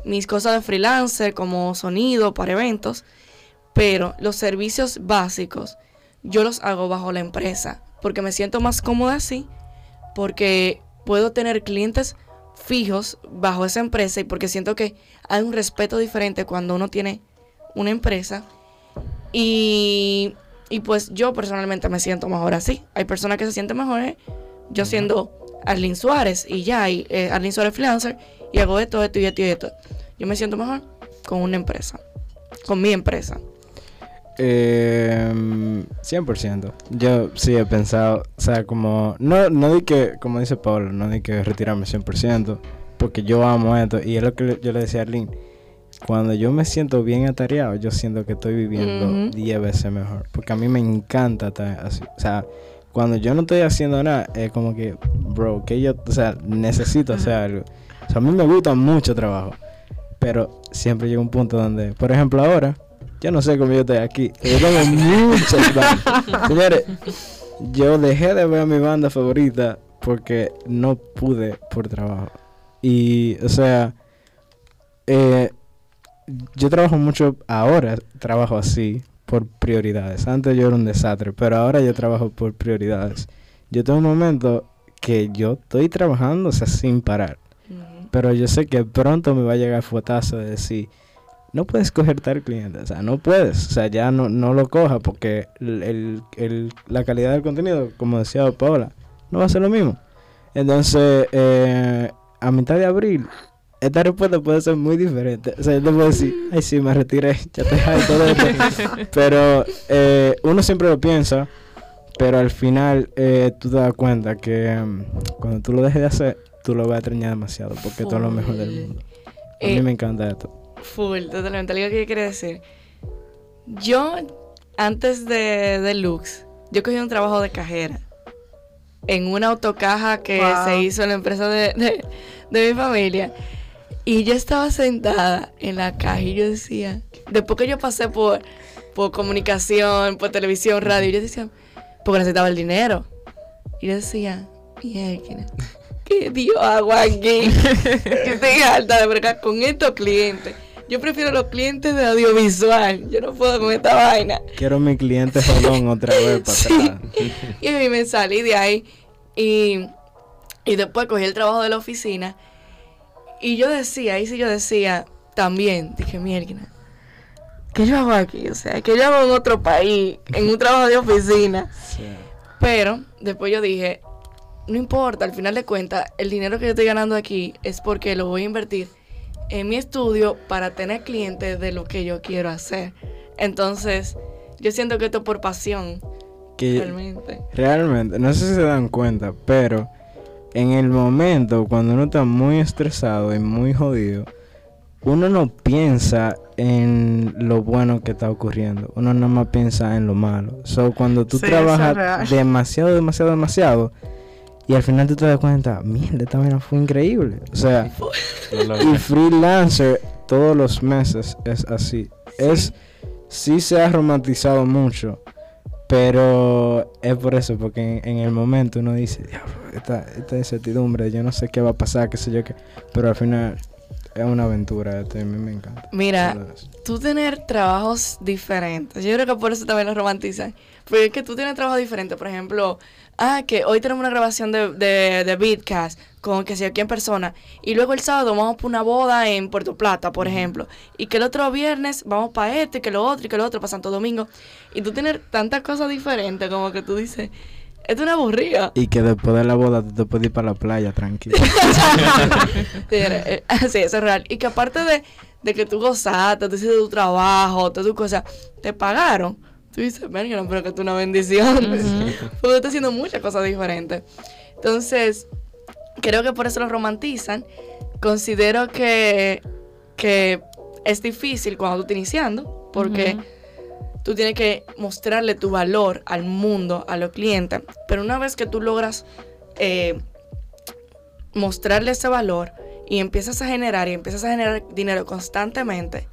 mis cosas de freelancer como sonido para eventos, pero los servicios básicos yo los hago bajo la empresa, porque me siento más cómoda así, porque puedo tener clientes fijos bajo esa empresa y porque siento que hay un respeto diferente cuando uno tiene una empresa y, y pues yo personalmente me siento mejor así. Hay personas que se sienten mejores yo siendo Arlene Suárez y ya, y, eh, Arlene Suárez freelancer y hago esto, esto y esto y esto. Yo me siento mejor con una empresa, con mi empresa. Eh, 100%. Yo sí he pensado, o sea, como, no, no di que, como dice Pablo, no di que retirarme 100%, porque yo amo esto, y es lo que yo le decía a Arlene, cuando yo me siento bien atareado, yo siento que estoy viviendo Ujú. 10 veces mejor, porque a mí me encanta estar así, o sea, cuando yo no estoy haciendo nada, es como que, bro, que yo, o sea, necesito hacer algo. O sea, a mí me gusta mucho trabajo, pero siempre llega un punto donde, por ejemplo, ahora, yo no sé cómo yo estoy aquí. Yo tengo muchas bandas. Señores, yo dejé de ver a mi banda favorita porque no pude por trabajo. Y, o sea, eh, yo trabajo mucho ahora, trabajo así, por prioridades. Antes yo era un desastre, pero ahora yo trabajo por prioridades. Yo tengo un momento que yo estoy trabajando, o sea, sin parar. Pero yo sé que pronto me va a llegar el fuetazo de decir, no puedes coger tal cliente, o sea, no puedes, o sea, ya no, no lo coja porque el, el- el- la calidad del contenido, como decía Paola, no va a ser lo mismo. Entonces, eh, a mitad de abril, esta respuesta puede ser muy diferente. O sea, yo te puedo decir, ay, sí, me retiré, ya te y todo esto. Pero eh, uno siempre lo piensa, pero al final eh, tú te das cuenta que mm, cuando tú lo dejes de hacer, tú lo vas a extrañar demasiado porque esto es lo mejor del mundo. A mí Eh, me encanta esto. Full, totalmente. Algo que yo quería decir. Yo, antes de, de Lux, yo cogí un trabajo de cajera en una autocaja que Wow. se hizo en la empresa de, de- de mi familia. Y yo estaba sentada en la caja y yo decía, después que yo pasé por, por comunicación, por televisión, radio, yo decía, porque necesitaba el dinero. Y yo decía, mierda, ¿qué Dios hago aquí? que estoy harta de bregar con estos clientes. Yo prefiero los clientes de audiovisual. Yo no puedo con esta vaina. Quiero mi cliente jodón otra vez para Sí. Y a mí me salí de ahí y, y después cogí el trabajo de la oficina. Y yo decía, ahí sí yo decía también, dije, mierda, ¿qué yo hago aquí? O sea, ¿qué yo hago en otro país, en un trabajo de oficina? Sí. Pero después yo dije, no importa, al final de cuentas, el dinero que yo estoy ganando aquí es porque lo voy a invertir en mi estudio para tener clientes de lo que yo quiero hacer. Entonces, yo siento que esto es por pasión, Que realmente. realmente, no sé si se dan cuenta, pero en el momento cuando uno está muy estresado y muy jodido, uno no piensa en lo bueno que está ocurriendo, uno nada más piensa en lo malo. So, cuando tú Sí, eso es trabajas demasiado, demasiado, demasiado, y al final tú te das cuenta, mierda, esta vaina fue increíble. O sea, y freelancer todos los meses es así. Es sí se ha romantizado mucho, pero es por eso, porque en, en el momento uno dice, diablo, esta, esta incertidumbre, yo no sé qué va a pasar, qué sé yo qué, pero al final es una aventura, esto y a mí me encanta. Mira, tú tener trabajos diferentes, yo creo que por eso también lo romantizan. Porque es que tú tienes trabajos diferentes, por ejemplo, ah, que hoy tenemos una grabación de, de, de Beatcast con que si aquí en persona, y luego el sábado vamos para una boda en Puerto Plata, por ejemplo, y que el otro viernes vamos para este, que lo otro, y que lo otro para Santo Domingo, y tú tienes tantas cosas diferentes como que tú dices, es una aburrida. Y que después de la boda tú te puedes ir para la playa tranquilo. Sí, eh, sí, eso es real. Y que aparte de, de que tú gozaste, tú hiciste tu trabajo, todas tus cosas, te pagaron. Tú dices, verga, no, pero que es una bendición. Porque tú estás haciendo muchas cosas diferentes. Entonces, creo que por eso lo romantizan. Considero que, que es difícil cuando tú estás iniciando, porque tú tienes que mostrarle tu valor al mundo, a los clientes. Pero una vez que tú logras eh, mostrarle ese valor y empiezas a generar y empiezas a generar dinero constantemente,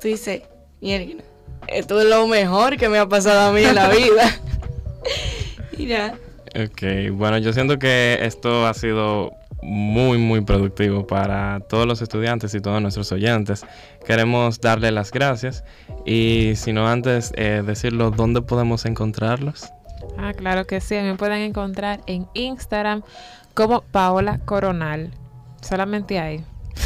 tú dices, mierda, esto es lo mejor que me ha pasado a mí en la vida. y ya. Ok, bueno, yo siento que esto ha sido muy, muy productivo para todos los estudiantes y todos nuestros oyentes. Queremos darle las gracias y si no antes eh, decirlo, ¿dónde podemos encontrarlos? Ah, claro que sí. Me pueden encontrar en Instagram como Paola Coronal. Solamente ahí.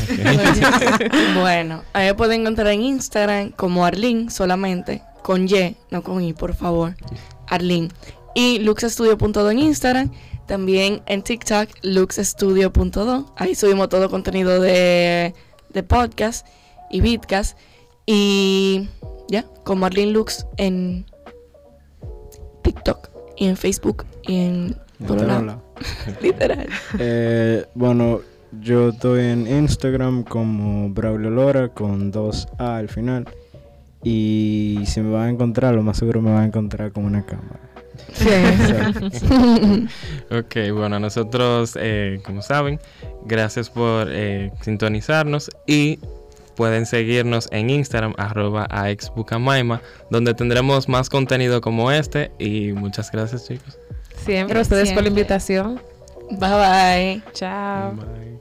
bueno, ahí me pueden encontrar en Instagram como Arlene solamente, con Y, no con I, por favor. Arlene. Y luxestudio.do en Instagram. También en TikTok, luxestudio.do. Ahí subimos todo contenido de, de podcast y vidcast. Y ya, como Arlene Lux en TikTok y en Facebook y en Literal. Literal. Eh, bueno, yo estoy en Instagram como Braulio Lora con dos A al final. Y si me van a encontrar, lo más seguro me van a encontrar con una cámara. Ok, bueno, nosotros, eh, como saben, gracias por eh, sintonizarnos y pueden seguirnos en Instagram, arroba aexbucamaima, donde tendremos más contenido como este y muchas gracias chicos. Siempre a ustedes por la invitación. Bye bye. Chao. Bye.